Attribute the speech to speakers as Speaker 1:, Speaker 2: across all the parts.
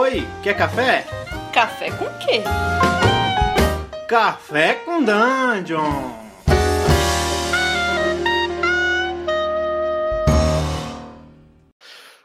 Speaker 1: Oi, quer café?
Speaker 2: Café com quê?
Speaker 1: Café com Dungeon!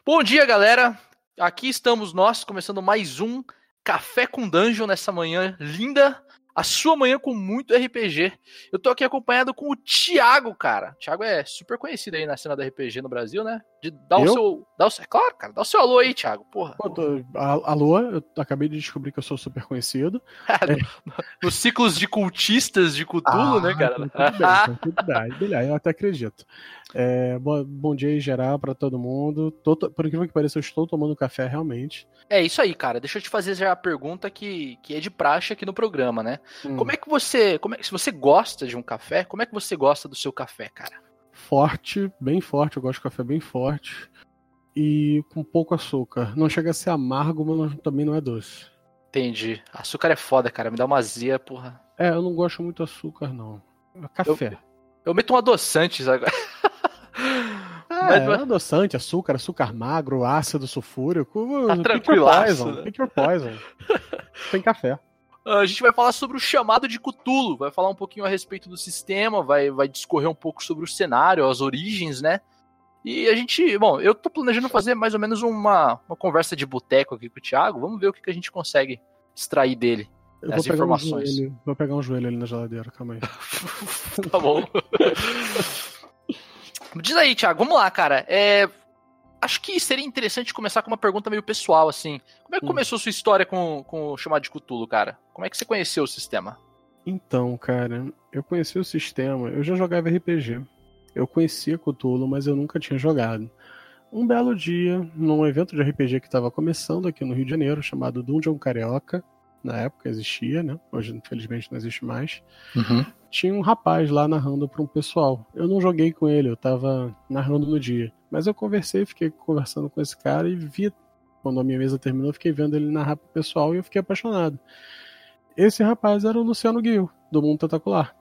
Speaker 3: Bom dia, galera. Aqui estamos nós, começando mais um Café com Dungeon nessa manhã linda. A sua manhã com muito RPG. Eu tô aqui acompanhado com o Thiago, cara. O Thiago é super conhecido aí na cena da RPG no Brasil, né? De dar o
Speaker 4: Eu?
Speaker 3: seu. Dar o é claro, cara. Dá o seu alô aí, Thiago. Porra.
Speaker 4: Pô, tô- a- Alô, eu acabei de descobrir que eu sou super conhecido.
Speaker 3: Nos ciclos de cultistas de Cthulhu, né, cara?
Speaker 4: Tudo bem, tudo bem. Eu até acredito. É, bo- bom dia em geral pra todo mundo. Tô por incrível que pareça, eu estou tomando café realmente.
Speaker 3: É isso aí, cara. Deixa eu te fazer já a pergunta que, que é de praxe aqui no programa, né?
Speaker 4: Hum,
Speaker 3: Como é que você. Como é, se você gosta de um café, como é que você gosta do seu café, cara?
Speaker 4: Forte, bem forte. Eu gosto de café bem forte. E com pouco açúcar. Não chega a ser amargo, mas também não é doce.
Speaker 3: Entendi. Açúcar é foda, cara. Me dá uma azia, porra.
Speaker 4: É, eu não gosto muito de açúcar, não. É Café.
Speaker 3: Eu meto um adoçante agora.
Speaker 4: É,
Speaker 3: Mas- mas-
Speaker 4: adoçante, açúcar, açúcar magro, ácido sulfúrico.
Speaker 3: Tá
Speaker 4: pick your
Speaker 3: tranquilaço,
Speaker 4: poison,
Speaker 3: né?
Speaker 4: pick your poison. Tem café.
Speaker 3: A gente vai falar sobre o chamado de Cthulhu, vai falar um pouquinho a respeito do sistema, vai, vai discorrer um pouco sobre o cenário, as origens, né? E a gente, bom, eu tô planejando fazer mais ou menos uma, uma conversa de boteco aqui com o Thiago, vamos ver o que, que a gente consegue extrair dele.
Speaker 4: Eu
Speaker 3: As
Speaker 4: vou
Speaker 3: informações.
Speaker 4: Um joelho, vou pegar um joelho ali na geladeira, calma aí.
Speaker 3: tá bom. Diz aí, Thiago, vamos lá, cara. É, acho que seria interessante começar com uma pergunta meio pessoal, assim. Como é que
Speaker 4: Hum.
Speaker 3: começou sua história com, com o chamado de Cthulhu, cara? Como é que você conheceu o sistema?
Speaker 4: Então, cara, eu conheci o sistema, eu já jogava RPG. Eu conhecia Cthulhu, mas eu nunca tinha jogado. Um belo dia, num evento de RPG que estava começando aqui no Rio de Janeiro, chamado Dungeon Carioca, na época existia, né? Hoje, infelizmente, não existe mais. tinha um rapaz lá narrando para um pessoal. Eu não joguei com ele, eu tava narrando no dia. Mas eu conversei, fiquei conversando com esse cara e vi, quando a minha mesa terminou, eu fiquei vendo ele narrar pro pessoal e eu fiquei apaixonado. Esse rapaz era o Luciano Guil, do Mundo Tentacular.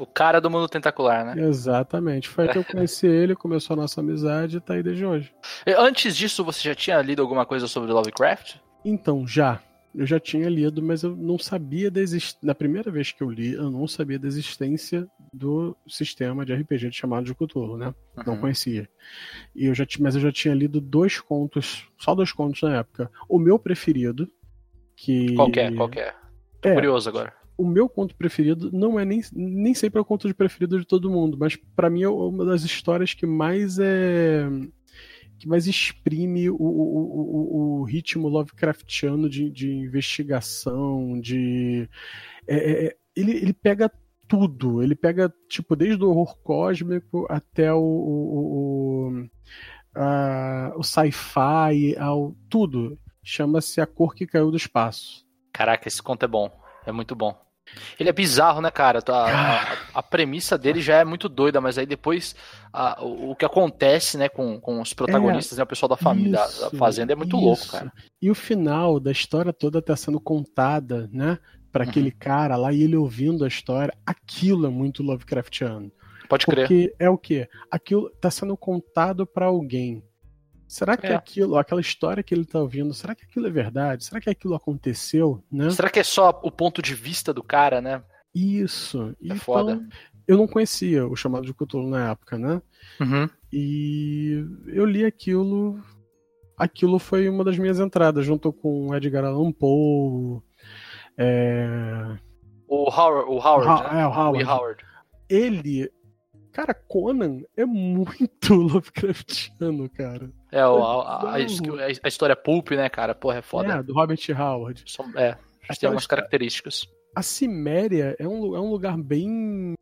Speaker 3: O cara do mundo tentacular, né?
Speaker 4: Exatamente. Foi aí que eu conheci ele, começou a nossa amizade e tá aí desde hoje.
Speaker 3: E Antes disso, você já tinha lido alguma coisa sobre Lovecraft?
Speaker 4: Então, já. Eu já tinha lido, mas eu não sabia da existência. Na primeira vez que eu li, eu não sabia da existência do sistema de RPG chamado de Cthulhu, né? Não
Speaker 3: Uhum.
Speaker 4: conhecia. E eu já mas eu já tinha lido dois contos, só dois contos na época. O meu preferido, que.
Speaker 3: Qual que é? Qual que é? Tô
Speaker 4: É.
Speaker 3: curioso agora.
Speaker 4: O meu conto preferido não é nem, nem sempre é o conto de preferido de todo mundo, mas pra mim é uma das histórias que mais é. Que mais exprime o, o, o, o- ritmo Lovecraftiano de, de investigação, de. é, é, é, ele, ele pega tudo. Ele pega, tipo, desde o horror cósmico até o, o, o, o sci-fi, ao tudo. Chama-se A Cor que Caiu do Espaço.
Speaker 3: Caraca, esse conto é bom. É muito bom. Ele é bizarro, né, cara? Tá- A, a- a premissa dele já é muito doida, mas aí depois a- o, o que acontece, né, com, com os protagonistas, né, o pessoal da família, da- da,
Speaker 4: Isso,
Speaker 3: fazenda, é muito
Speaker 4: isso.
Speaker 3: louco, cara.
Speaker 4: E o final da história toda tá sendo contada, né? Pra
Speaker 3: Uhum.
Speaker 4: aquele cara lá e ele ouvindo a história, aquilo é muito Lovecraftiano.
Speaker 3: Pode crer.
Speaker 4: Porque é o quê? Aquilo tá sendo contado pra alguém. Será que
Speaker 3: É.
Speaker 4: aquilo, aquela história que ele tá ouvindo, será que aquilo é verdade? Será que aquilo aconteceu, né?
Speaker 3: Será que é só o ponto de vista do cara, né?
Speaker 4: Isso.
Speaker 3: É
Speaker 4: então,
Speaker 3: foda.
Speaker 4: eu não conhecia o chamado de Cthulhu na época, né?
Speaker 3: Uhum.
Speaker 4: E eu li aquilo. Aquilo foi uma das minhas entradas, junto com Edgar Allan Poe. É...
Speaker 3: O Howard, o Howard,
Speaker 4: Ha-
Speaker 3: né?
Speaker 4: é, o Howard.
Speaker 3: Lee Howard.
Speaker 4: Ele. Cara, Conan é muito Lovecraftiano, cara.
Speaker 3: É, o- a, a- a- a história pulp, né, cara? Porra, é foda.
Speaker 4: É, do Robert Howard.
Speaker 3: São- É, tem algumas características.
Speaker 4: A Ciméria é um, é um lugar bem.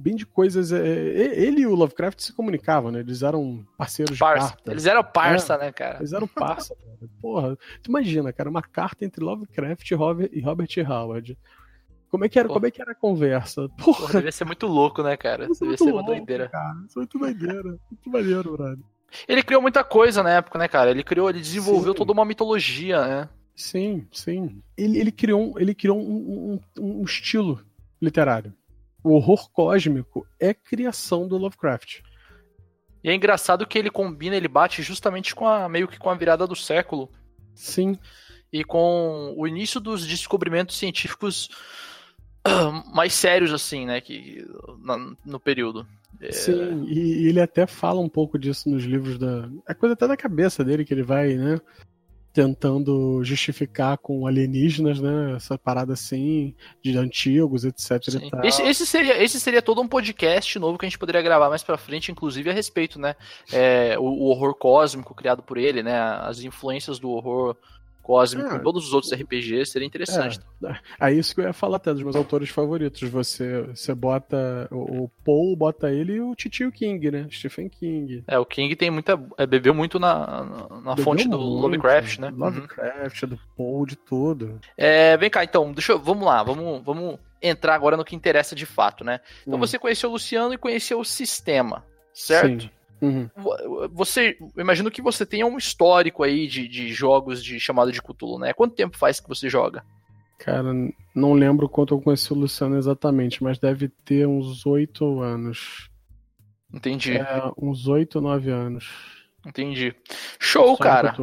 Speaker 4: Bem de coisas. é, e- ele e o Lovecraft se comunicavam, né? Eles eram parceiros de
Speaker 3: Parça.
Speaker 4: carta.
Speaker 3: Eles eram parça, né, cara?
Speaker 4: Eles eram parça, cara. Porra, tu imagina, cara, uma carta entre Lovecraft e Robert, e Robert Howard. Como é que era, como é que era a conversa?
Speaker 3: Porra,
Speaker 4: Porra,
Speaker 3: devia ser muito louco, né, cara?
Speaker 4: isso é
Speaker 3: Devia
Speaker 4: muito
Speaker 3: ser uma
Speaker 4: louco,
Speaker 3: doideira.
Speaker 4: cara. Isso é muito doideira. Muito maneiro, brother.
Speaker 3: Ele criou muita coisa na época, né, cara? Ele criou, ele desenvolveu
Speaker 4: Sim.
Speaker 3: toda uma mitologia, né?
Speaker 4: Sim, sim. Ele, ele criou, um, ele criou um, um- um estilo literário. O horror cósmico é criação do Lovecraft.
Speaker 3: E é engraçado que ele combina, ele bate justamente com a meio que com a virada do século.
Speaker 4: Sim.
Speaker 3: e com o início dos descobrimentos científicos mais sérios, assim, né, que, no período.
Speaker 4: É... Sim, e ele até fala um pouco disso nos livros da. É coisa até da cabeça dele que ele vai, né? tentando justificar com alienígenas, né? Essa parada assim, de antigos, etc.
Speaker 3: Esse, esse, seria, esse seria todo um podcast novo que a gente poderia gravar mais pra frente, inclusive a respeito, né? É, o, o, horror cósmico criado por ele, né? As influências do horror cósmico, ah, todos os outros RPGs, seria interessante.
Speaker 4: É, é isso que eu ia falar até dos meus autores favoritos. Você, você bota o, o Paul, bota ele e o Titio King, né? Stephen King.
Speaker 3: É, o King tem muita. É, bebeu muito na, na fonte do Lovecraft, né?
Speaker 4: Lovecraft, uhum. do Paul, de tudo.
Speaker 3: É, vem cá, então, deixa eu, vamos lá, vamos, vamos entrar agora no que interessa de fato, né? Então hum. você conheceu o Luciano e conheceu o sistema, certo? Sim. Uhum. Você, imagino que você tenha um histórico aí de, de jogos de chamada de Cthulhu, né? Quanto tempo faz que você joga?
Speaker 4: Cara, não lembro quanto eu conheci o Luciano exatamente, mas deve ter uns oito anos.
Speaker 3: Entendi.
Speaker 4: É, uns oito, nove anos.
Speaker 3: Entendi. Show, Só cara.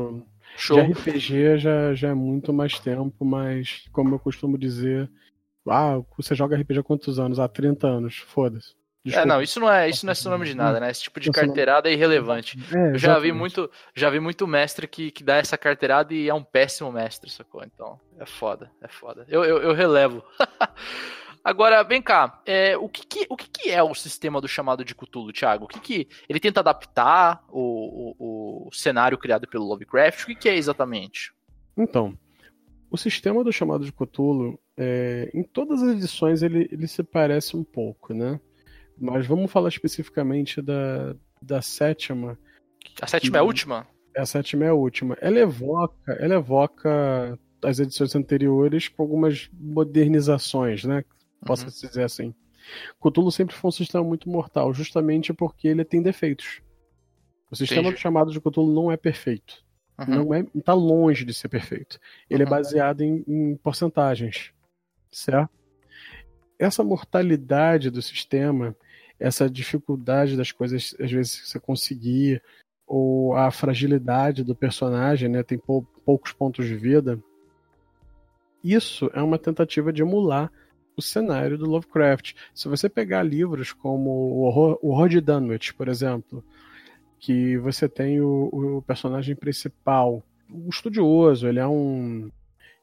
Speaker 4: Show. De RPG já, já é muito mais tempo, mas como eu costumo dizer, ah, você joga RPG há quantos anos? Há 30 anos, foda-se.
Speaker 3: Desculpa. É, não, isso não é, isso não é sinônimo de nada, né? Esse tipo de carteirada é irrelevante. É, eu já vi muito, já vi muito mestre que, que dá essa carteirada e é um péssimo mestre, sacou? Então, é foda, é foda. Eu, eu, eu relevo. Agora, vem cá, é, o, que, que o que, que, é o sistema do chamado de Cthulhu, Thiago? O que, que ele tenta adaptar o, o, o cenário criado pelo Lovecraft? O que, que é exatamente?
Speaker 4: Então, o sistema do chamado de Cthulhu, é, em todas as edições ele, ele se parece um pouco, né? Mas vamos falar especificamente da, da sétima.
Speaker 3: A sétima que, é a última?
Speaker 4: A sétima é a última. Ela evoca, ela evoca as edições anteriores com algumas modernizações, né? Posso uhum. dizer assim. Cthulhu sempre foi um sistema muito mortal, justamente porque ele tem defeitos. O sistema Entendi. chamado de Cthulhu não é perfeito. Uhum. Não é, está longe de ser perfeito. Ele é uhum. é baseado em, em porcentagens, certo? Essa mortalidade do sistema essa dificuldade das coisas, às vezes, você conseguir, ou a fragilidade do personagem, né? Tem pou, poucos pontos de vida. Isso é uma tentativa de emular o cenário do Lovecraft. Se você pegar livros como o Horror, o horror de Dunwich, por exemplo, que você tem o, o personagem principal, um estudioso, ele é um.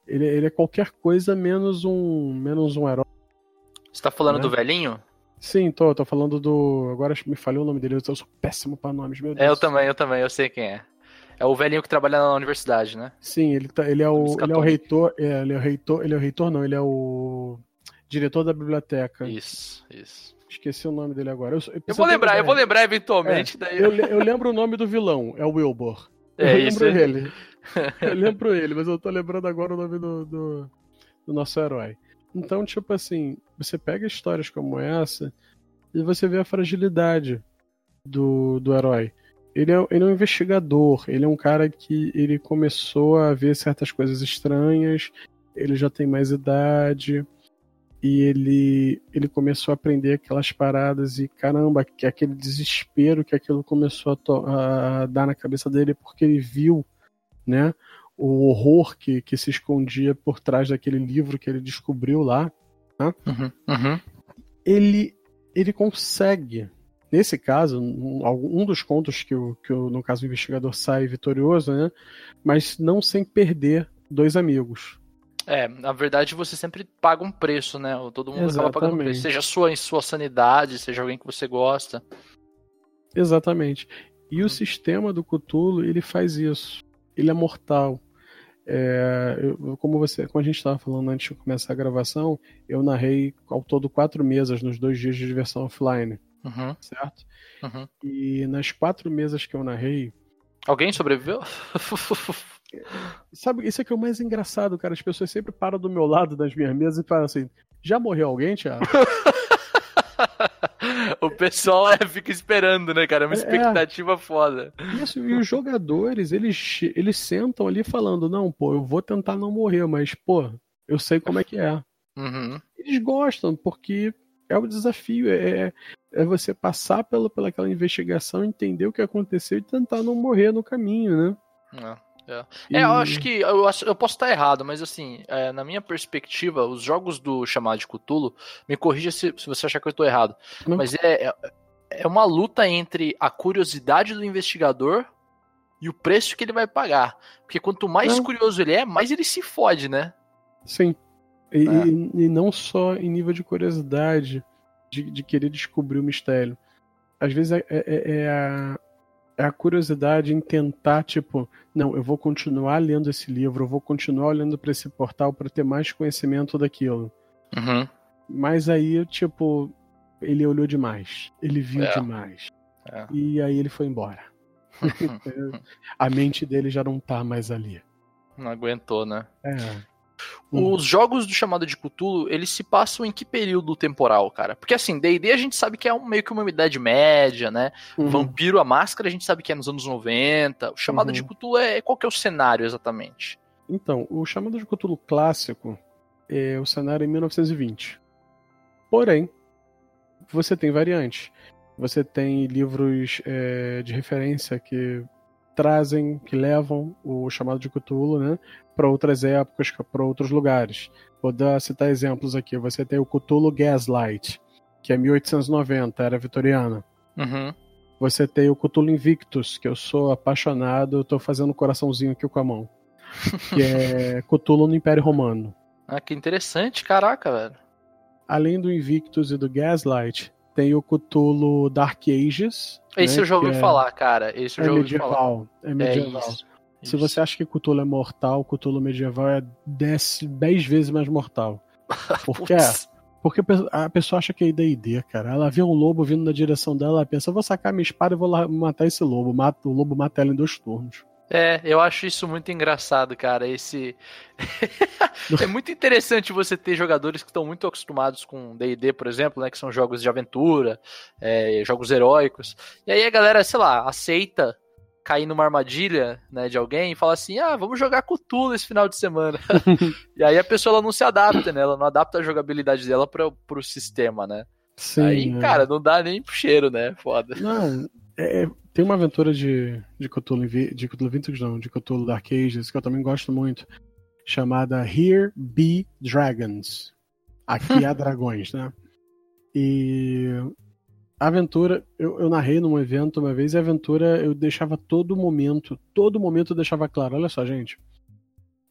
Speaker 4: Ele, ele, é qualquer coisa menos um menos um herói.
Speaker 3: Você tá falando né? do velhinho?
Speaker 4: Sim, tô, tô falando do. Agora me falhou o nome dele, eu sou péssimo para nomes, meu Deus.
Speaker 3: É, eu também, eu também, eu sei quem é. É o velhinho que trabalha na universidade, né?
Speaker 4: Sim, ele, tá, ele, é, o, ele é o reitor. É, ele é o reitor. Ele é o reitor, não, ele é o diretor da biblioteca.
Speaker 3: Isso, isso.
Speaker 4: Esqueci o nome dele agora. Eu,
Speaker 3: eu, eu vou lembrar, eu vou lembrar eventualmente.
Speaker 4: É, daí eu... eu... lembro o nome do vilão, é o Wilbur. É, eu isso. lembro ele. eu lembro ele, mas eu tô lembrando agora o nome do, do, do nosso herói. Então, tipo assim, você pega histórias como essa e você vê a fragilidade do, do herói. Ele é, ele é um investigador, ele é um cara que ele começou a ver certas coisas estranhas, ele já tem mais idade, e ele, ele começou a aprender aquelas paradas e caramba, que aquele desespero que aquilo começou a, a, dar na cabeça dele porque ele viu, né, o horror que, que se escondia por trás daquele livro que ele descobriu lá, né?
Speaker 3: uhum, uhum.
Speaker 4: ele ele consegue, nesse caso, um, um dos contos que, o, que o, no caso o investigador sai vitorioso, né? Mas não sem perder dois amigos.
Speaker 3: É, na verdade você sempre paga um preço, né? Todo mundo Exatamente. acaba pagando um preço. Seja sua, sua sanidade, seja alguém que você gosta.
Speaker 4: Exatamente. E o uhum. sistema do Cthulhu, ele faz isso. Ele é mortal. É, eu, como você, como a gente estava falando antes de começar a gravação, eu narrei ao todo quatro mesas nos dois dias de diversão offline,
Speaker 3: uhum.
Speaker 4: certo? Uhum. E nas quatro mesas que eu narrei,
Speaker 3: alguém sobreviveu?
Speaker 4: Sabe, isso é que é o mais engraçado, cara. As pessoas sempre param do meu lado das minhas mesas e falam assim: já morreu alguém, Thiago?
Speaker 3: o pessoal é, fica esperando, né, cara? É uma é. expectativa é, foda.
Speaker 4: Isso, e os jogadores, eles, eles sentam ali falando, não, pô, eu vou tentar não morrer, mas, pô, eu sei como é que é.
Speaker 3: Uhum.
Speaker 4: Eles gostam, porque é o desafio, é, é você passar pela, pela aquela investigação, entender o que aconteceu e tentar não morrer no caminho, né?
Speaker 3: É. É, é eu acho que eu, eu posso estar errado, mas assim, é, na minha perspectiva, os jogos do chamado de Cthulhu, me corrija se, se você achar que eu estou errado, Não. mas é, é, é uma luta entre a curiosidade do investigador e o preço que ele vai pagar. Porque quanto mais Não. curioso ele é, mais ele se fode, né?
Speaker 4: Sim. E, é. e, e não só em nível de curiosidade, de, de, querer descobrir o mistério. Às vezes é, é, é a é a curiosidade em tentar, tipo, não, eu vou continuar lendo esse livro, eu vou continuar olhando para esse portal para ter mais conhecimento daquilo.
Speaker 3: Uhum.
Speaker 4: Mas aí, tipo, ele olhou demais, ele viu é. demais. É. E aí ele foi embora. a mente dele já não tá mais ali.
Speaker 3: Não aguentou, né?
Speaker 4: É.
Speaker 3: Hum. Os jogos do chamado de Cthulhu, eles se passam em que período temporal, cara? Porque assim, D&D a gente sabe que é um, meio que uma idade média, né? Uhum. Vampiro, a Máscara, a gente sabe que é nos anos 90. O chamado uhum. de Cthulhu é... Qual que é o cenário, exatamente?
Speaker 4: Então, o chamado de Cthulhu clássico é o cenário em 1920. Porém, você tem variantes. Você tem livros é, de referência que trazem, que levam o chamado de Cthulhu, né, para outras épocas, para outros lugares. Vou dar, citar exemplos aqui. Você tem o Cthulhu Gaslight, que é 1890, era vitoriana.
Speaker 3: Uhum.
Speaker 4: Você tem o Cthulhu Invictus, que eu sou apaixonado, eu tô fazendo um coraçãozinho aqui com a mão. que é Cthulhu no Império Romano.
Speaker 3: Ah, que interessante, caraca, velho.
Speaker 4: Além do Invictus e do Gaslight, tem o Cthulhu Dark Ages.
Speaker 3: Esse
Speaker 4: né,
Speaker 3: eu já ouvi é... falar, cara. Esse eu
Speaker 4: é
Speaker 3: já
Speaker 4: ouvi medieval,
Speaker 3: falar.
Speaker 4: É medieval. É isso, Se você acha que Cthulhu é mortal, Cthulhu medieval é 10, vezes mais mortal. Por quê? Porque a pessoa acha que é D&D, cara. Ela vê um lobo vindo na direção dela, ela pensa, vou sacar minha espada e vou lá matar esse lobo. Mata, o lobo mata ela em dois turnos.
Speaker 3: É, eu acho isso muito engraçado, cara. Esse. é muito interessante você ter jogadores que estão muito acostumados com DD, por exemplo, né? Que são jogos de aventura, é, jogos heróicos. E aí a galera, sei lá, aceita cair numa armadilha né, de alguém e fala assim: ah, vamos jogar Cthulhu esse final de semana. e aí a pessoa ela não se adapta, né? Ela não adapta a jogabilidade dela para o sistema, né?
Speaker 4: Sim,
Speaker 3: aí,
Speaker 4: é.
Speaker 3: cara, não dá nem pro cheiro, né? Foda.
Speaker 4: Não, é, tem uma aventura de, de Cthulhu, de Cthulhu Vintage, não, de Cthulhu Dark Ages, que eu também gosto muito, chamada Here Be Dragons. Aqui há dragões, né? E aventura, eu, eu, narrei num evento uma vez, e a aventura eu deixava todo momento, todo momento eu deixava claro, olha só, gente,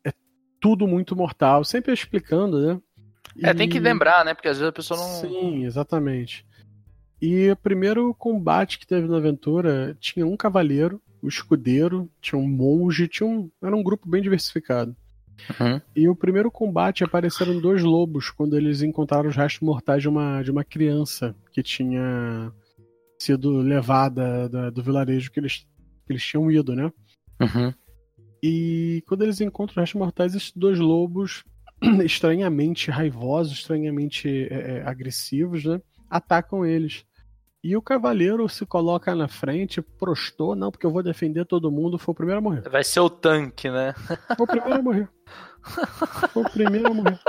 Speaker 4: é tudo muito mortal, sempre explicando, né?
Speaker 3: E... É, tem que lembrar, né? Porque às vezes a pessoa não.
Speaker 4: Sim, exatamente. E o primeiro combate que teve na aventura tinha um cavaleiro, o um escudeiro, tinha um monge, tinha um, era um grupo bem diversificado.
Speaker 3: Uhum.
Speaker 4: E o primeiro combate apareceram dois lobos quando eles encontraram os restos mortais de uma, de uma criança que tinha sido levada da, do vilarejo que eles, que eles tinham ido, né?
Speaker 3: Uhum.
Speaker 4: E quando eles encontram os restos mortais, esses dois lobos, estranhamente raivosos, estranhamente é, é agressivos, né? Atacam eles. E o cavaleiro se coloca na frente, prostou, não, porque eu vou defender todo mundo, foi o primeiro a morrer.
Speaker 3: Vai ser o tanque, né?
Speaker 4: Foi o primeiro a morrer. Foi o primeiro a morrer.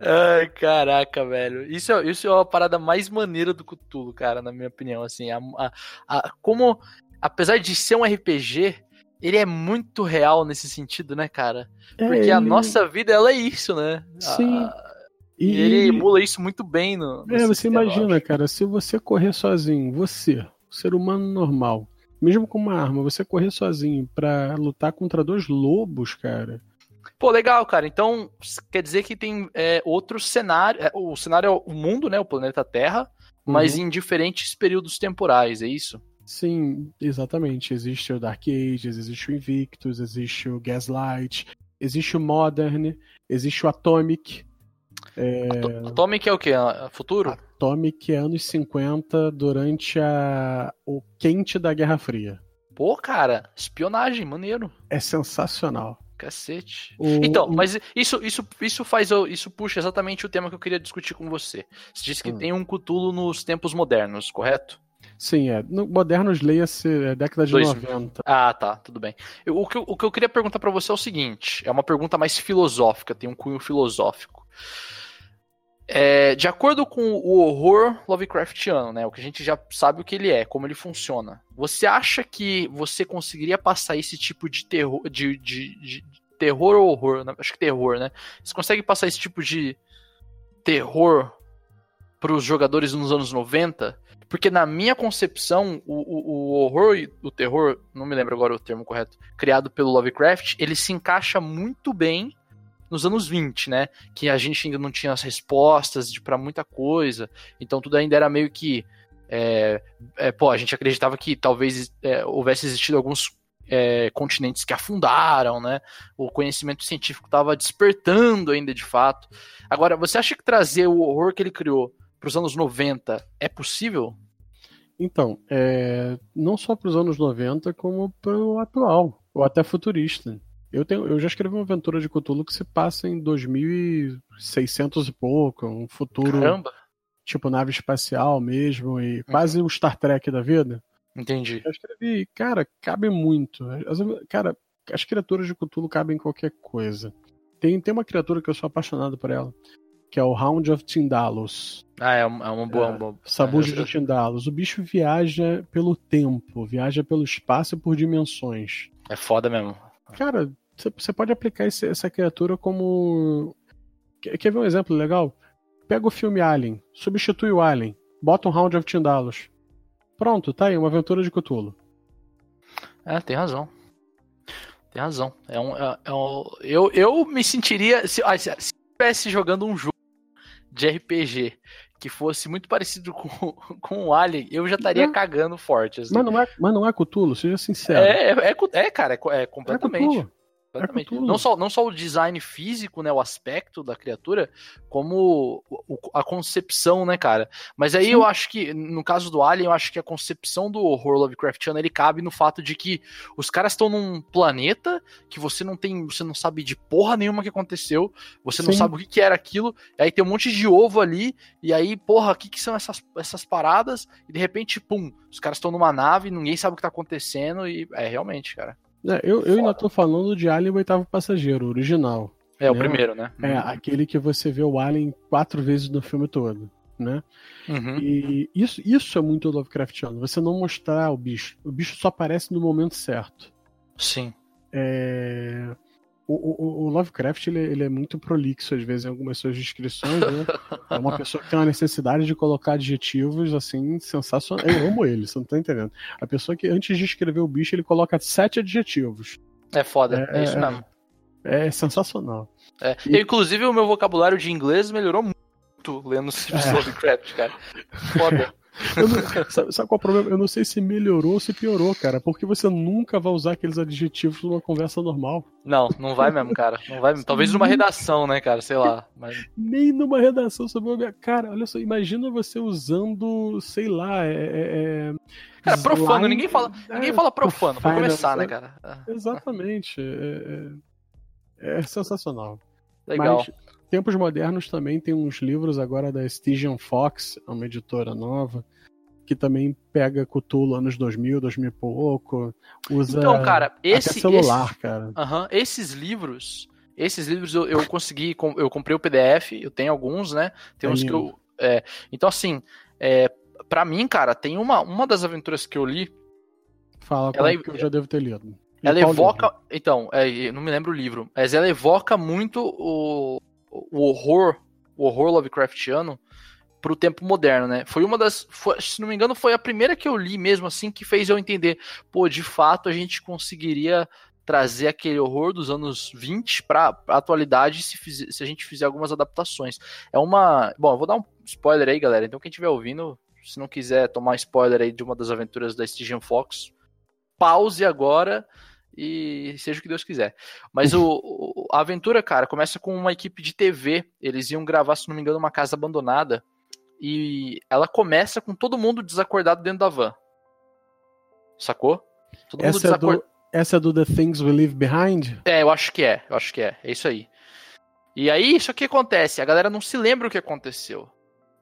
Speaker 3: Ai, caraca, velho. Isso é, isso é a parada mais maneira do Cthulhu, cara, na minha opinião. Assim, a, a, a, como, apesar de ser um RPG, ele é muito real nesse sentido, né, cara? É, Porque a nossa vida, ela é isso, né?
Speaker 4: Sim.
Speaker 3: A, e, e ele emula isso muito bem no. no
Speaker 4: é, você imagina, cara, se você correr sozinho, você, ser humano normal, mesmo com uma arma, você correr sozinho para lutar contra dois lobos, cara.
Speaker 3: Pô, legal, cara. Então, quer dizer que tem é, outro cenário. É, o cenário é o mundo, né? O planeta Terra, mas uhum. em diferentes períodos temporais, é isso?
Speaker 4: Sim, exatamente. Existe o Dark Ages, existe o Invictus, existe o Gaslight, existe o Modern, existe o Atomic,
Speaker 3: é... Atomic é o que? Futuro?
Speaker 4: Atomic é anos 50 durante a... o quente da Guerra Fria.
Speaker 3: Pô, cara, espionagem, maneiro.
Speaker 4: É sensacional.
Speaker 3: Cacete. O... Então, mas isso, isso, isso faz. Isso puxa exatamente o tema que eu queria discutir com você. Você disse que hum. tem um Cthulhu nos tempos modernos, correto?
Speaker 4: Sim, é. No modernos, leia-se é década de Dois... 90.
Speaker 3: Ah, tá, tudo bem. Eu, o, que, o que eu queria perguntar para você é o seguinte: é uma pergunta mais filosófica, tem um cunho filosófico. É, de acordo com o horror Lovecraftiano, né, o que a gente já sabe o que ele é, como ele funciona, você acha que você conseguiria passar esse tipo de terror, de, de, de terror ou horror? Né? Acho que terror, né? Você consegue passar esse tipo de terror para os jogadores nos anos 90? Porque na minha concepção, o, o, o horror e o terror, não me lembro agora o termo correto, criado pelo Lovecraft, ele se encaixa muito bem nos anos 20, né? Que a gente ainda não tinha as respostas para muita coisa, então tudo ainda era meio que. É, é, pô, a gente acreditava que talvez é, houvesse existido alguns é, continentes que afundaram, né? O conhecimento científico estava despertando ainda de fato. Agora, você acha que trazer o horror que ele criou para os anos 90 é possível?
Speaker 4: Então, é, não só para os anos 90, como para o atual, ou até futurista. Eu, tenho, eu já escrevi uma aventura de Cthulhu que se passa em 2600 e pouco, um futuro
Speaker 3: Caramba!
Speaker 4: tipo nave espacial mesmo, e quase o Star Trek da vida.
Speaker 3: Entendi.
Speaker 4: Eu escrevi, cara, cabe muito. As- cara, as criaturas de Cthulhu cabem em qualquer coisa. Tem, tem uma criatura que eu sou apaixonado por ela, que é o Hound of Tyndalus.
Speaker 3: Ah, é uma, é uma boa.
Speaker 4: É,
Speaker 3: uma boa-
Speaker 4: Sabujo
Speaker 3: eu-
Speaker 4: de Tyndalus. O bicho viaja pelo tempo, viaja pelo espaço e por dimensões.
Speaker 3: É foda mesmo.
Speaker 4: Cara, você- pode aplicar esse- essa criatura como. Quer, ver um exemplo legal? Pega o filme Alien, substitui o Alien, bota um Hound of Tyndalus. Pronto, tá aí, uma aventura de Cthulhu.
Speaker 3: É, tem razão. Tem razão. É um, é, é um- eu, eu me sentiria. Se, ah, se se eu estivesse jogando um jogo de RPG que fosse muito parecido com, com o Alien, eu já estaria
Speaker 4: Não.
Speaker 3: cagando forte. assim.
Speaker 4: Mas não é, mas não é Cthulhu, seja sincero.
Speaker 3: é, é, é, é, cara, é, é
Speaker 4: É
Speaker 3: completamente. Completamente.
Speaker 4: Cthulhu.
Speaker 3: não, só, não só o design físico, né, o aspecto da criatura, como o- a concepção, né, cara. Mas aí
Speaker 4: Sim.
Speaker 3: eu acho que, no caso do Alien, eu acho que a concepção do horror Lovecraftiano, ele cabe no fato de que os caras estão num planeta que você não tem, você não sabe de porra nenhuma que aconteceu, você não
Speaker 4: Sim.
Speaker 3: sabe o que, que era aquilo, e aí tem um monte de ovo ali, e aí, porra, o que, que são essas, essas paradas? E de repente, pum, os caras estão numa nave, ninguém sabe o que tá acontecendo, e é realmente, cara.
Speaker 4: É, eu, eu ainda tô falando de Alien o Oitavo Passageiro, o original.
Speaker 3: É o
Speaker 4: Né?
Speaker 3: primeiro, né?
Speaker 4: É, aquele que você vê o Alien quatro vezes no filme todo, né?
Speaker 3: Uhum.
Speaker 4: E isso, isso é muito Lovecraftiano, você não mostrar o bicho. O bicho só aparece no momento certo.
Speaker 3: Sim.
Speaker 4: É, O, o- o Lovecraft ele, ele é muito prolixo às vezes em algumas suas descrições, né? É uma pessoa que tem uma necessidade de colocar adjetivos assim sensacionais. Eu amo ele, você não tá entendendo. A pessoa que antes de escrever o bicho ele coloca sete adjetivos.
Speaker 3: É foda, é,
Speaker 4: É,
Speaker 3: isso
Speaker 4: é,
Speaker 3: mesmo.
Speaker 4: É sensacional.
Speaker 3: É.
Speaker 4: E-
Speaker 3: inclusive, o meu vocabulário de inglês melhorou muito lendo livros
Speaker 4: É.
Speaker 3: Lovecraft, cara. Foda.
Speaker 4: Não- sabe, sabe qual é o problema? Eu não sei se melhorou ou se piorou, cara. Porque você nunca vai usar aqueles adjetivos numa conversa normal.
Speaker 3: Não, não vai mesmo, cara. Não vai mesmo. Talvez numa redação, né, cara? Sei lá. Mas...
Speaker 4: Nem numa redação sobre o Cara, olha só, imagina você usando, sei lá, é. é, é
Speaker 3: Cara, profano, ninguém fala, ninguém
Speaker 4: é,
Speaker 3: fala profano, pra começar, né,
Speaker 4: é,
Speaker 3: cara? É,
Speaker 4: Exatamente. É, é- é sensacional.
Speaker 3: Legal.
Speaker 4: Mas, tempos modernos também tem uns livros agora da Stygian Fox, é uma editora nova, que também pega Cthulhu anos 2000, 2000 e pouco. Usa
Speaker 3: Então, cara, esse.
Speaker 4: celular,
Speaker 3: esse-
Speaker 4: cara.
Speaker 3: Aham, esses livros. Esses livros eu, eu consegui. Eu comprei o PDF, eu tenho alguns, né? Tem
Speaker 4: É
Speaker 3: uns que eu. é, então, assim, é, pra mim, cara, tem uma, uma das aventuras que eu li.
Speaker 4: Fala
Speaker 3: ela
Speaker 4: que eu já devo ter lido. E
Speaker 3: Ela evoca.
Speaker 4: livro?
Speaker 3: Então, é, eu não me lembro o livro, mas ela evoca muito o, o horror, o horror Lovecraftiano pro tempo moderno, né? Foi uma das. foi- se não me engano, foi a primeira que eu li mesmo, assim, que fez eu entender. Pô, de fato, a gente conseguiria trazer aquele horror dos anos 20 pra, pra atualidade se, fizer- se a gente fizer algumas adaptações. É uma. Bom, eu vou dar um spoiler aí, galera. Então, quem estiver ouvindo, se não quiser tomar spoiler aí de uma das aventuras da Stygian Fox, pause agora e seja o que Deus quiser. Mas o, o- a aventura, cara, começa com uma equipe de TV. Eles iam gravar, se não me engano, uma casa abandonada. E ela começa com todo mundo desacordado dentro da van. Sacou? Todo mundo
Speaker 4: Essa é,
Speaker 3: desacordado.
Speaker 4: do, essa é do The Things We Leave Behind?
Speaker 3: É, eu acho que é, eu acho que é, é isso aí. E aí, isso que acontece, a galera não se lembra o que aconteceu.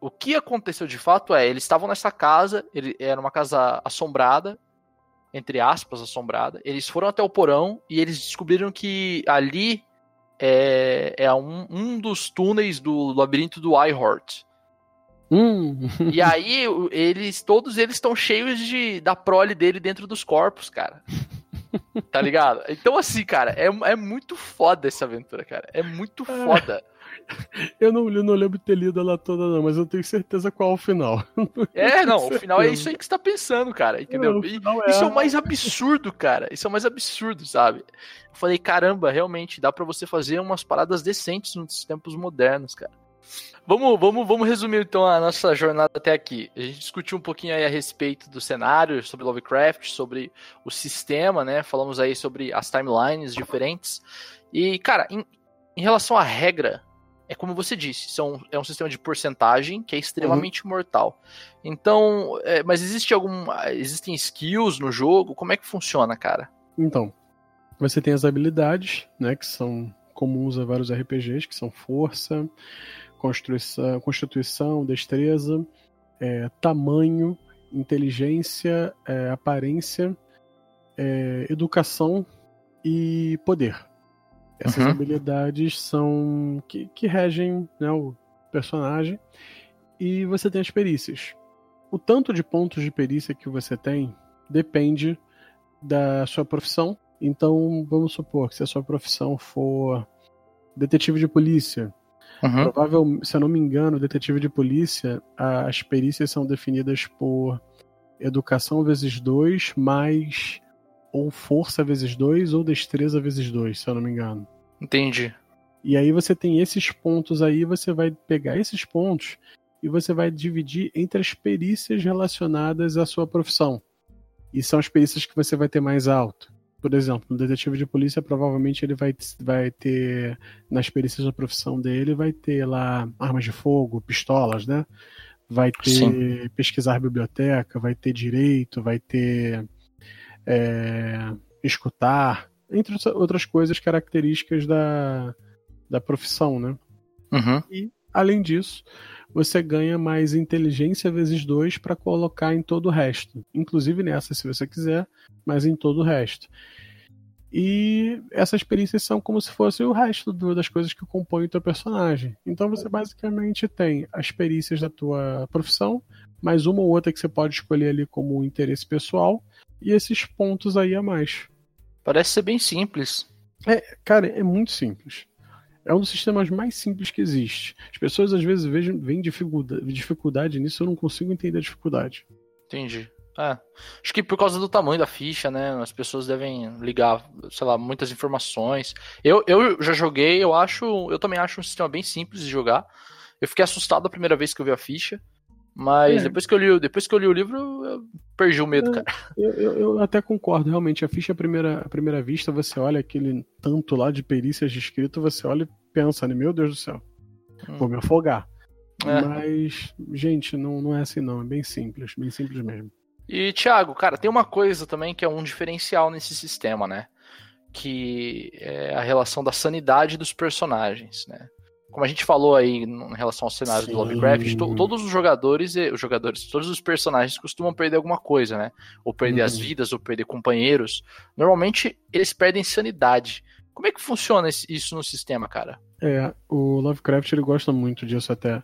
Speaker 3: O que aconteceu de fato é, eles estavam nessa casa, ele, era uma casa assombrada, entre aspas, assombrada. Eles foram até o porão e eles descobriram que ali é, é um, um dos túneis do labirinto do iHeart.
Speaker 4: Hum.
Speaker 3: E aí, eles, todos eles estão cheios de, da prole dele dentro dos corpos, cara. Tá ligado? Então, assim, cara, é, é muito foda essa aventura, cara. É muito foda.
Speaker 4: Eu não, eu não lembro de ter lido ela toda, não, mas eu tenho certeza qual é o final.
Speaker 3: É, não, o final é isso aí que você tá pensando, cara, entendeu? É, é... Isso é o mais absurdo, cara. Isso é o mais absurdo, sabe? Eu falei, caramba, realmente, dá para você fazer umas paradas decentes nos tempos modernos, cara. Vamos, vamos, vamos resumir então a nossa jornada até aqui. A gente discutiu um pouquinho aí a respeito do cenário, sobre Lovecraft, sobre o sistema, né? Falamos aí sobre as timelines diferentes. E, cara, em, em relação à regra, é como você disse, são, é um sistema de porcentagem que é extremamente uhum. mortal. Então, é, mas existe algum. Existem skills no jogo? Como é que funciona, cara?
Speaker 4: Então, você tem as habilidades, né? Que são comuns a vários RPGs, que são força, constituição, constituição destreza, é, tamanho, inteligência, é, aparência, é, educação e poder. Essas uhum. habilidades são que, que regem né, o personagem. E você tem as perícias. O tanto de pontos de perícia que você tem depende da sua profissão. Então, vamos supor que se a sua profissão for detetive de polícia, Uhum. Provável, se eu não me engano, detetive de polícia, as perícias são definidas por educação vezes 2 mais ou força vezes 2 ou destreza vezes 2, se eu não me engano.
Speaker 3: Entendi.
Speaker 4: E aí você tem esses pontos aí, você vai pegar esses pontos e você vai dividir entre as perícias relacionadas à sua profissão. E são as perícias que você vai ter mais alto por exemplo, um detetive de polícia provavelmente ele vai, vai ter, nas perícias da profissão dele, vai ter lá armas de fogo, pistolas, né? Vai ter Sim. pesquisar biblioteca, vai ter direito, vai ter é, escutar, entre outras coisas características da, da profissão, né?
Speaker 3: Uhum.
Speaker 4: E, além disso, você ganha mais inteligência vezes dois para colocar em todo o resto. Inclusive nessa, se você quiser, mas em todo o resto. E essas perícias são como se fosse o resto do, das coisas que compõem o teu personagem. Então você basicamente tem as perícias da tua profissão, mais uma ou outra que você pode escolher ali como um interesse pessoal, e esses pontos aí a mais.
Speaker 3: Parece ser bem simples.
Speaker 4: É, cara, é muito simples. É um dos sistemas mais simples que existe. As pessoas às vezes veem dificuldade, dificuldade nisso, eu não consigo entender a dificuldade.
Speaker 3: Entendi. É. Acho que por causa do tamanho da ficha, né? As pessoas devem ligar, sei lá, muitas informações. Eu, eu já joguei, eu acho. Eu também acho um sistema bem simples de jogar. Eu fiquei assustado a primeira vez que eu vi a ficha. Mas é. depois, que eu li, depois que eu li o livro, eu perdi o medo, é, cara.
Speaker 4: Eu, eu, eu, até concordo, realmente. A ficha à primeira, à primeira vista, você olha aquele tanto lá de perícias de escrito, você olha e pensa, né? Meu Deus do céu, hum. vou me afogar. É. Mas, gente, não, não é assim não. É bem simples, bem simples mesmo.
Speaker 3: E, Thiago, cara, tem uma coisa também que é um diferencial nesse sistema, né? Que é a relação da sanidade dos personagens, né? Como a gente falou aí em relação ao cenário Sim. do Lovecraft, to, todos os jogadores, os jogadores, todos os personagens costumam perder alguma coisa, né? Ou perder uhum. as vidas, ou perder companheiros. Normalmente eles perdem sanidade. Como é que funciona isso no sistema, cara?
Speaker 4: É, o Lovecraft ele gosta muito disso até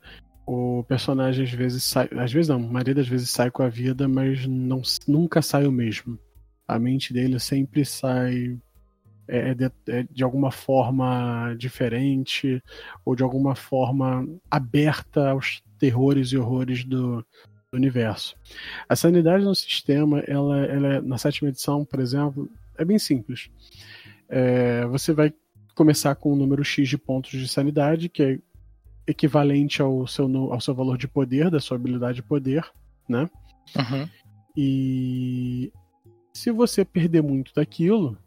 Speaker 4: o personagem às vezes sai. Às vezes não, a maioria das vezes sai com a vida, mas não, nunca sai o mesmo. A mente dele sempre sai é, é de, é de, alguma forma diferente ou de alguma forma aberta aos terrores e horrores do, do universo. A sanidade no sistema, ela, ela é, na sétima edição, por exemplo, é bem simples. É, você vai começar com um número X de pontos de sanidade, que é equivalente ao seu, ao seu valor de poder, da sua habilidade de poder, né?
Speaker 3: Uhum.
Speaker 4: E se você perder muito daquilo,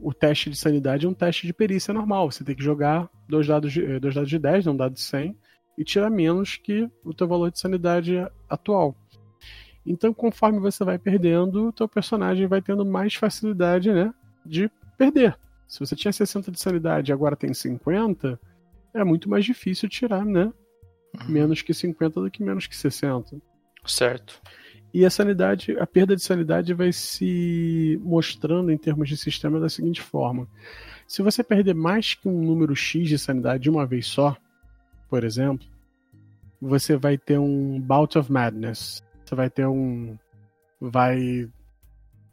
Speaker 4: o teste de sanidade é um teste de perícia normal. Você tem que jogar dois dados de, eh, dois dados de 10, né, um dado de 100, e tirar menos que o teu valor de sanidade atual. Então, conforme você vai perdendo, o teu personagem vai tendo mais facilidade né, de perder. Se você tinha 60 de sanidade e agora tem 50, é muito mais difícil tirar, né? Uhum. Menos que 50 do que menos que 60.
Speaker 3: Certo.
Speaker 4: E a sanidade, a perda de sanidade vai se mostrando em termos de sistema da seguinte forma: Se você perder mais que um número X de sanidade de uma vez só, por exemplo, você vai ter um bout of madness. Você vai ter um. Vai.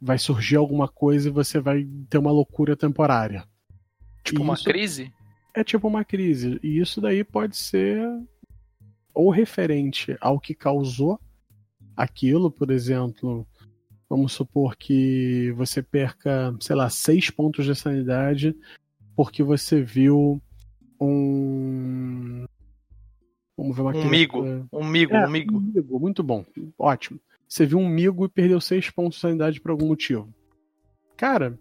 Speaker 4: Vai surgir alguma coisa e você vai ter uma loucura temporária.
Speaker 3: Tipo
Speaker 4: E
Speaker 3: uma
Speaker 4: isso-
Speaker 3: crise?
Speaker 4: É tipo uma crise. E isso daí pode ser ou referente ao que causou aquilo, por exemplo. Vamos supor que você perca, sei lá, seis pontos de sanidade porque você viu um. Vamos ver uma
Speaker 3: Um migo. Um migo,
Speaker 4: É,
Speaker 3: um migo.
Speaker 4: um migo, muito bom. Ótimo. Você viu um migo e perdeu seis pontos de sanidade por algum motivo. Cara,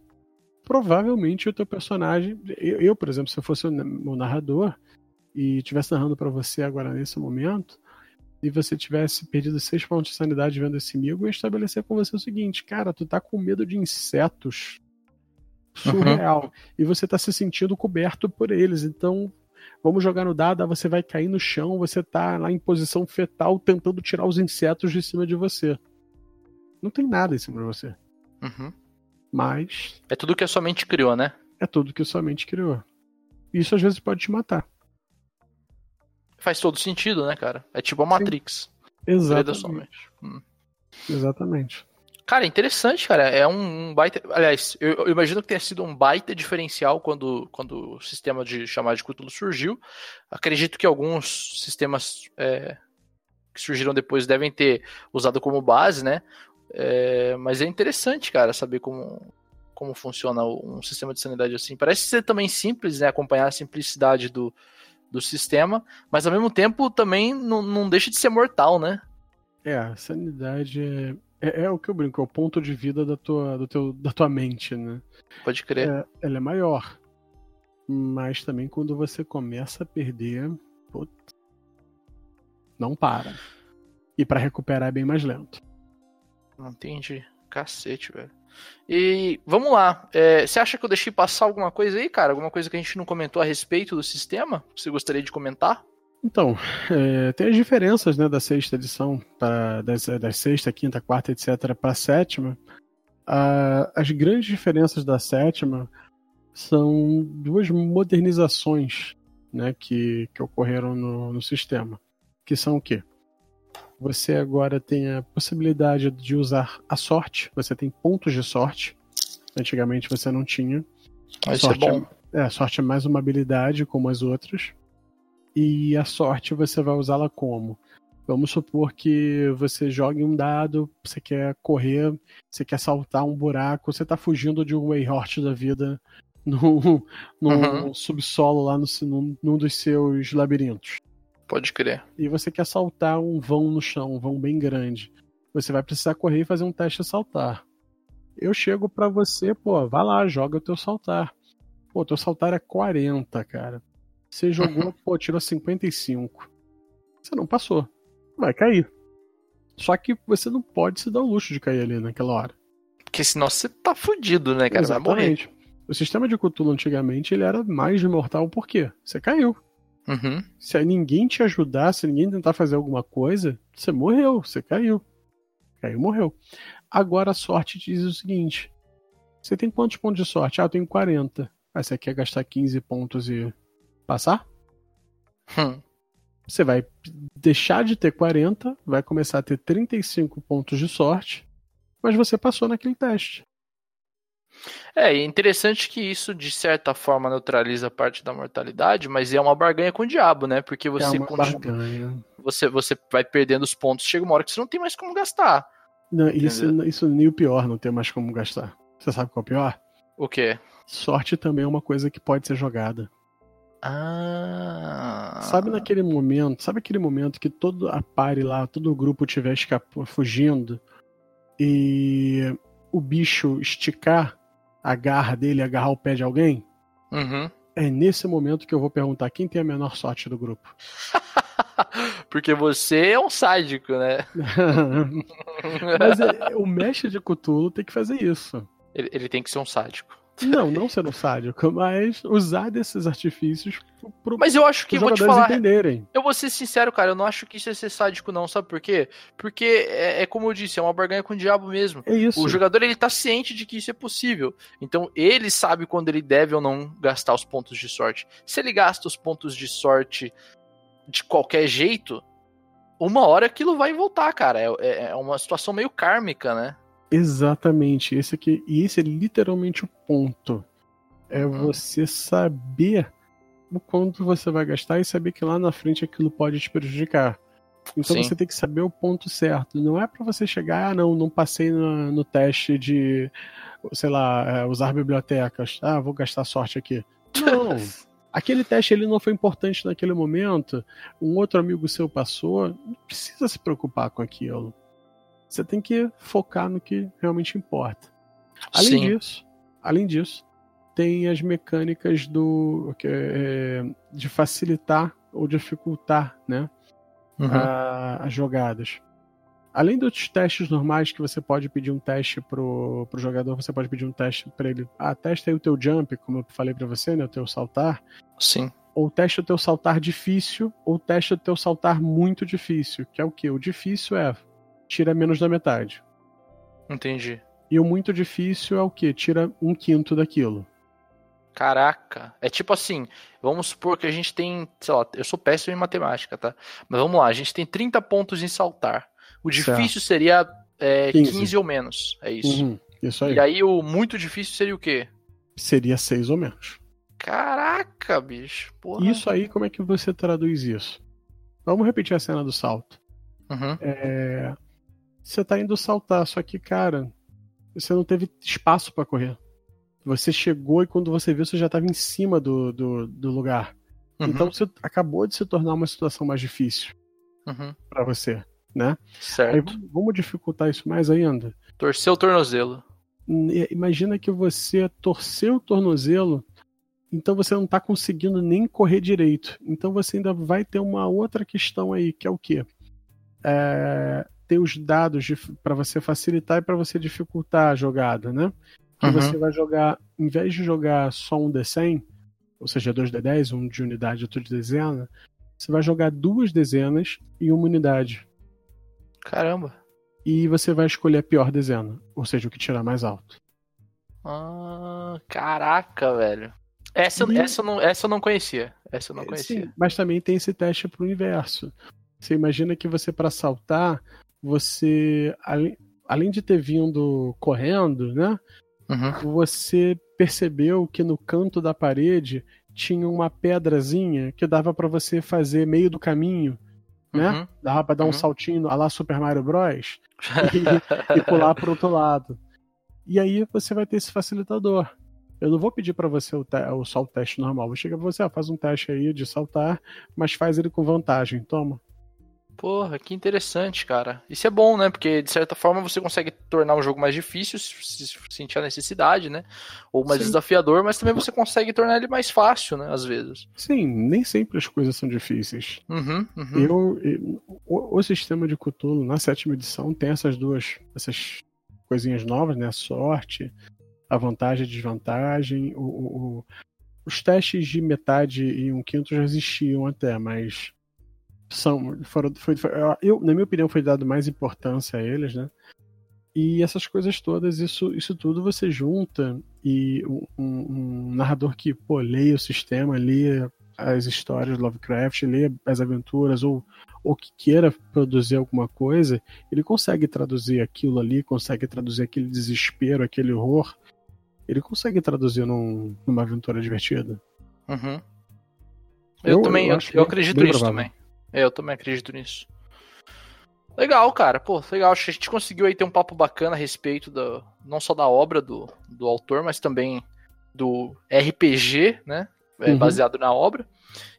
Speaker 4: provavelmente o teu personagem. Eu, eu, por exemplo, se eu fosse o na- o narrador e estivesse narrando pra você agora nesse momento, e você tivesse perdido seis pontos de sanidade vendo esse migo, eu ia estabelecer com você o seguinte: cara, tu tá com medo de insetos. Surreal. E você tá se sentindo coberto por eles. Então, Vamos jogar no dado, você vai cair no chão, você tá lá em posição fetal tentando tirar os insetos de cima de você. Não tem nada em cima de você.
Speaker 3: Uhum.
Speaker 4: Mas
Speaker 3: É tudo que a sua mente criou, né?
Speaker 4: é tudo que sua mente criou. Isso às vezes pode te matar.
Speaker 3: Faz todo sentido, né, cara? É tipo a Matrix. Sua
Speaker 4: Exatamente.
Speaker 3: mente. Hum.
Speaker 4: Exatamente.
Speaker 3: Cara, interessante, cara. É um, baita. Aliás, eu, eu imagino que tenha sido um baita diferencial quando, quando o sistema de chamada de Cthulhu surgiu. Acredito que alguns sistemas é, que surgiram depois devem ter usado como base, né? É, mas é interessante, cara, saber como, como funciona um sistema de sanidade assim. Parece ser também simples, né? Acompanhar a simplicidade do, do sistema, mas ao mesmo tempo também não, não deixa de ser mortal, né?
Speaker 4: É, a sanidade é, é, é o que eu brinco, é o ponto de vida da tua, do teu, da tua mente, né?
Speaker 3: Pode crer.
Speaker 4: É, ela é maior. Mas também quando você começa a perder, putz, não para. E pra recuperar é bem mais lento.
Speaker 3: Não entendi. Cacete, velho. E vamos lá. É, você acha que eu deixei passar alguma coisa aí, cara? Alguma coisa que a gente não comentou a respeito do sistema? Você gostaria de comentar?
Speaker 4: Então, é, tem as diferenças né, da sexta edição, pra, das, da sexta, quinta, quarta, etc., para a sétima. As grandes diferenças da sétima são duas modernizações né, que, que ocorreram no, no sistema. Que são o quê? Você agora tem a possibilidade de usar a sorte, você tem pontos de sorte. Antigamente você não tinha. A
Speaker 3: é
Speaker 4: sorte
Speaker 3: bom.
Speaker 4: é, a sorte é mais uma habilidade como as outras. E a sorte você vai usá-la como? Vamos supor que você jogue um dado, você quer correr, você quer saltar um buraco, você tá fugindo de um Wayhort da vida no, no
Speaker 3: Uhum.
Speaker 4: subsolo lá no, num, num dos seus labirintos.
Speaker 3: Pode crer.
Speaker 4: E você quer saltar um vão no chão, um vão bem grande. Você vai precisar correr e fazer um teste a saltar. Eu chego pra você, pô, vai lá, joga o teu saltar. Pô, teu saltar é 40, cara. Você jogou, pô, tirou 55. Você não passou. Vai cair. Só que você não pode se dar o luxo de cair ali naquela hora.
Speaker 3: Porque senão você tá fudido, né, cara? Vai morrer.
Speaker 4: Exatamente. O sistema de Cthulhu antigamente ele era mais mortal por quê? Você caiu.
Speaker 3: Uhum.
Speaker 4: Se ninguém te ajudar, se ninguém tentar fazer alguma coisa, você morreu, você caiu. Caiu, morreu. Agora a sorte diz o seguinte: você tem quantos pontos de sorte? Ah, eu tenho 40. Ah, você quer gastar 15 pontos e passar?
Speaker 3: Hum.
Speaker 4: Você vai deixar de ter 40, vai começar a ter 35 pontos de sorte, mas você passou naquele teste.
Speaker 3: É, é interessante que isso, de certa forma, neutraliza parte da mortalidade, mas é uma barganha com o diabo, né? Porque você,
Speaker 4: é
Speaker 3: continua- você, você vai perdendo os pontos, chega uma hora que você não tem mais como gastar.
Speaker 4: Não, isso, isso nem o pior, não tem mais como gastar. Você sabe qual é o pior?
Speaker 3: O quê?
Speaker 4: Sorte também é uma coisa que pode ser jogada.
Speaker 3: Ah.
Speaker 4: Sabe naquele momento, sabe aquele momento que todo a pare lá, todo o grupo estiver fugindo e o bicho esticar a garra dele, agarrar o pé de alguém?
Speaker 3: Uhum.
Speaker 4: É nesse momento que eu vou perguntar quem tem a menor sorte do grupo.
Speaker 3: Porque você é um sádico, né?
Speaker 4: Mas é, o mestre de Cthulhu tem que fazer isso.
Speaker 3: Ele, ele tem que ser um sádico.
Speaker 4: Não, não sendo sádico, mas usar desses artifícios pro,
Speaker 3: Mas eu acho que, vou te falar,
Speaker 4: entenderem.
Speaker 3: eu vou ser sincero, cara, eu não acho que isso é ser sádico não, sabe por quê? Porque, é, é como eu disse, é uma barganha com o diabo mesmo.
Speaker 4: É isso.
Speaker 3: O jogador, ele tá ciente de que isso é possível. Então, ele sabe quando ele deve ou não gastar os pontos de sorte. Se ele gasta os pontos de sorte de qualquer jeito, uma hora aquilo vai voltar, cara. É, é- é uma situação meio kármica, né?
Speaker 4: Exatamente. Esse aqui, e esse é literalmente o ponto. É
Speaker 3: Uhum.
Speaker 4: você saber o quanto você vai gastar e saber que lá na frente aquilo pode te prejudicar. Então
Speaker 3: Sim.
Speaker 4: você tem que saber o ponto certo. Não é pra você chegar, ah, não, não passei no, no teste de, sei lá, é, usar bibliotecas. Ah, vou gastar sorte aqui. Não. Aquele teste ele não foi importante naquele momento. Um outro amigo seu passou. Não precisa se preocupar com aquilo. Você tem que focar no que realmente importa. Além
Speaker 3: Sim.
Speaker 4: disso, além disso, tem as mecânicas do que é, de facilitar ou dificultar, né,
Speaker 3: Uhum.
Speaker 4: a- as jogadas. Além dos testes normais que você pode pedir um teste pro, pro jogador, você pode pedir um teste para ele. Ah, testa aí o teu jump, como eu falei para você, né, o teu saltar.
Speaker 3: Sim.
Speaker 4: Ou teste o teu saltar difícil, ou teste o teu saltar muito difícil, que é o que? O difícil é tira menos da metade.
Speaker 3: Entendi.
Speaker 4: E o muito difícil é o que? Tira um quinto daquilo.
Speaker 3: Caraca. É tipo assim, vamos supor que a gente tem, sei lá, eu sou péssimo em matemática, tá? Mas vamos lá, a gente tem 30 pontos em saltar. O difícil seria é, 15.
Speaker 4: 15.
Speaker 3: ou menos, é isso.
Speaker 4: Uhum, isso aí.
Speaker 3: E aí o muito difícil seria o quê?
Speaker 4: Seria seis ou menos.
Speaker 3: Caraca, bicho. Porra.
Speaker 4: Isso aí, como é que você traduz isso? Vamos repetir a cena do salto.
Speaker 3: Uhum.
Speaker 4: É, Você tá indo saltar, só que, cara, você não teve espaço pra correr. Você chegou e quando você viu, você já tava em cima do, do, do lugar.
Speaker 3: Uhum.
Speaker 4: Então você acabou de se tornar uma situação mais difícil
Speaker 3: Uhum.
Speaker 4: pra você, né? Aí
Speaker 3: Certo.
Speaker 4: vamos- vamos dificultar isso mais ainda.
Speaker 3: Torceu o tornozelo.
Speaker 4: N- Imagina que você torceu o tornozelo, então você não tá conseguindo nem correr direito. Então você ainda vai ter uma outra questão aí, que é o quê? É, ter os dados para você facilitar e para você dificultar a jogada, né? Que
Speaker 3: Uhum.
Speaker 4: você vai jogar, em vez de jogar só um D100, ou seja, dois D10, um de unidade e outro de dezena, você vai jogar duas dezenas e uma unidade.
Speaker 3: Caramba.
Speaker 4: E você vai escolher a pior dezena, ou seja, o que tirar mais alto.
Speaker 3: Ah, caraca, velho. Essa,
Speaker 4: E-
Speaker 3: essa, eu não, essa eu não conhecia. Essa eu não
Speaker 4: É,
Speaker 3: conhecia.
Speaker 4: Sim, mas também tem esse teste pro inverso. Você imagina que você, para saltar, você, além, além de ter vindo correndo, né?
Speaker 3: Uhum.
Speaker 4: Você percebeu que no canto da parede tinha uma pedrazinha que dava para você fazer meio do caminho, né?
Speaker 3: Uhum.
Speaker 4: Dava para dar um
Speaker 3: Uhum.
Speaker 4: saltinho a lá Super Mario Bros. e, e pular pro outro lado. E aí você vai ter esse facilitador. Eu não vou pedir para você o, o salto teste normal. Vou chegar pra você, ó, faz um teste aí de saltar, mas faz ele com vantagem. Toma.
Speaker 3: Porra, que interessante, cara. Isso é bom, né? Porque de certa forma você consegue tornar um jogo mais difícil se se sentir a necessidade, né? Ou mais
Speaker 4: Sim.
Speaker 3: desafiador, mas também você consegue tornar ele mais fácil, né? Às vezes.
Speaker 4: Sim, nem sempre as coisas são difíceis.
Speaker 3: Uhum, uhum.
Speaker 4: Eu, eu- o, o sistema de Cthulhu na sétima edição tem essas duas essas coisinhas novas, né? A sorte, a vantagem e a desvantagem. O, o- o- os testes de metade e um quinto já existiam até, mas são foram, foi, foi- eu, na minha opinião, foi dado mais importância a eles, né? E essas coisas todas, isso, isso tudo você junta e um, um- narrador que, pô, leia o sistema, leia as histórias do Lovecraft, leia as aventuras ou, ou que queira produzir alguma coisa, ele consegue traduzir aquilo ali, consegue traduzir aquele desespero, aquele horror, ele consegue traduzir num- numa aventura divertida.
Speaker 3: Uhum. Eu,
Speaker 4: Eu-
Speaker 3: também,
Speaker 4: eu
Speaker 3: eu, acredito nisso também. É, eu também acredito nisso. Legal, cara. Pô, legal. Acho que a gente conseguiu aí ter um papo bacana a respeito da, não só da obra do, do autor, mas também do RPG, né? É,
Speaker 4: Uhum.
Speaker 3: Baseado na obra.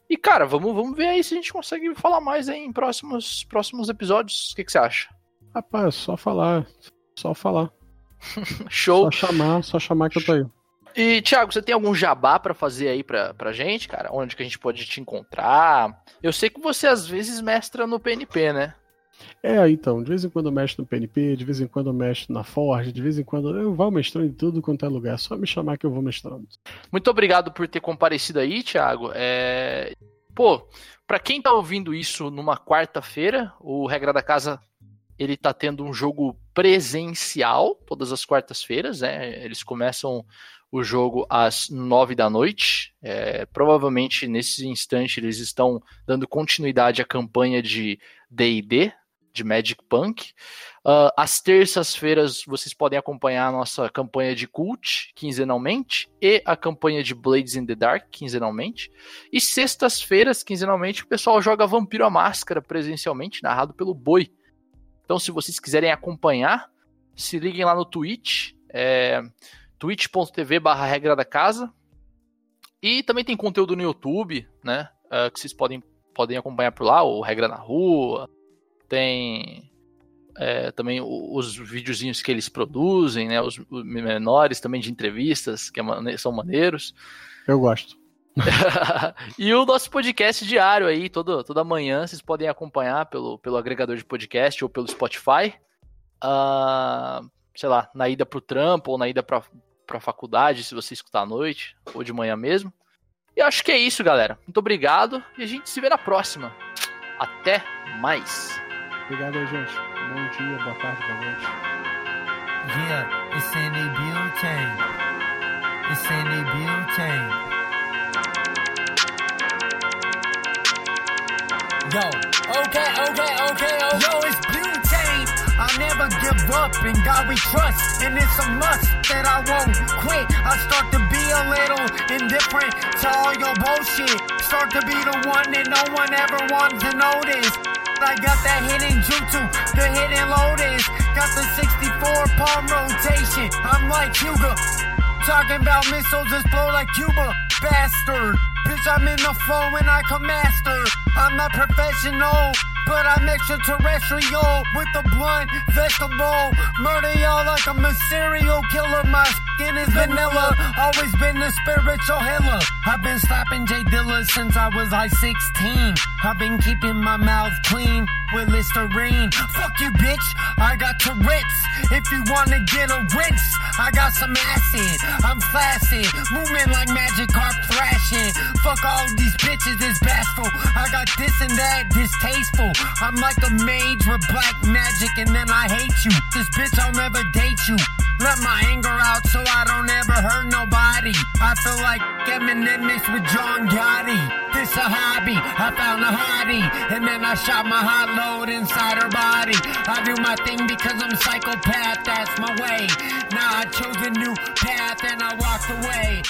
Speaker 3: E, cara, vamos, vamos ver aí se a gente consegue falar mais aí em próximos, próximos episódios. O que, que você acha?
Speaker 4: Rapaz, só falar, só falar,
Speaker 3: Show.
Speaker 4: só chamar, só chamar que eu tô aí.
Speaker 3: E, Thiago, você tem algum jabá pra fazer aí pra, pra gente, cara? Onde que a gente pode te encontrar? Eu sei que você às vezes mestra no PNP, né?
Speaker 4: É, então, de vez em quando eu mexo no PNP, de vez em quando eu mexo na Forge, de vez em quando eu vou mestrando em tudo quanto é lugar. É só me chamar que eu vou mestrando.
Speaker 3: Muito obrigado por ter comparecido aí, Thiago. É... Pô, pra quem tá ouvindo isso numa quarta-feira, o Regra da Casa ele tá tendo um jogo presencial todas as quartas-feiras, né? Eles começam o jogo às nove da noite. É, provavelmente nesse instante eles estão dando continuidade à campanha de D&D, de Magic Punk. Uh, às terças-feiras vocês podem acompanhar a nossa campanha de Cult, quinzenalmente, e a campanha de Blades in the Dark, quinzenalmente. E sextas-feiras, quinzenalmente, o pessoal joga Vampiro à Máscara presencialmente, narrado pelo Boi. Então, se vocês quiserem acompanhar, se liguem lá no Twitch, é, twitch.tv barra regra da casa. E também tem conteúdo no YouTube, né? Uh, que vocês podem, podem acompanhar por lá, o Regra na Rua, tem é, também os videozinhos que eles produzem, né? Os menores também de entrevistas, que é são maneiros.
Speaker 4: Eu gosto.
Speaker 3: e o nosso podcast diário aí, todo, toda manhã, vocês podem acompanhar pelo, pelo agregador de podcast ou pelo Spotify. Uh, sei lá, na ida pro trampo ou na ida pra, pra faculdade, se você escutar à noite, ou de manhã mesmo. E acho que é isso, galera. Muito obrigado e a gente se vê na próxima. Até mais!
Speaker 4: Obrigado gente. Bom dia, boa tarde, boa noite.
Speaker 2: Yeah, it's in a building. It's in a building. Yo, okay, okay, okay, okay. Yo, it's butane. I never give up, and God we trust, and it's a must that I won't quit. I start to be a little indifferent to all your bullshit. Start to be the one that no one ever wants to notice. I got that hidden jutsu, the hidden lotus. Got the 64 palm rotation. I'm like Hugo. Talking about missiles just blow like Cuba. Bastard. Bitch, I'm in the phone when I come master. I'm not professional, but I'm extraterrestrial with the blunt vegetable. Murder y'all like I'm a serial killer. My skin is vanilla. Always been a spiritual healer. I've been slapping J Dilla since I was like 16. I've been keeping my mouth clean with Listerine. Fuck you, bitch. I got Tourette's. If you wanna get a rinse, I got some acid. I'm flaccid. Moving like magic carp thrashing. Fuck all these bitches, it's bashful. I got this and that, distasteful. I'm like a mage with black magic, and then I hate you. This bitch, I'll never date you. Let my anger out so I don't ever hurt nobody. I feel like Eminem mixed with John Gotti. This a hobby. I found a hottie, and then I shot my hot load inside her body. I do my thing because I'm a psychopath. That's my way. Now I chose a new path and I walked away.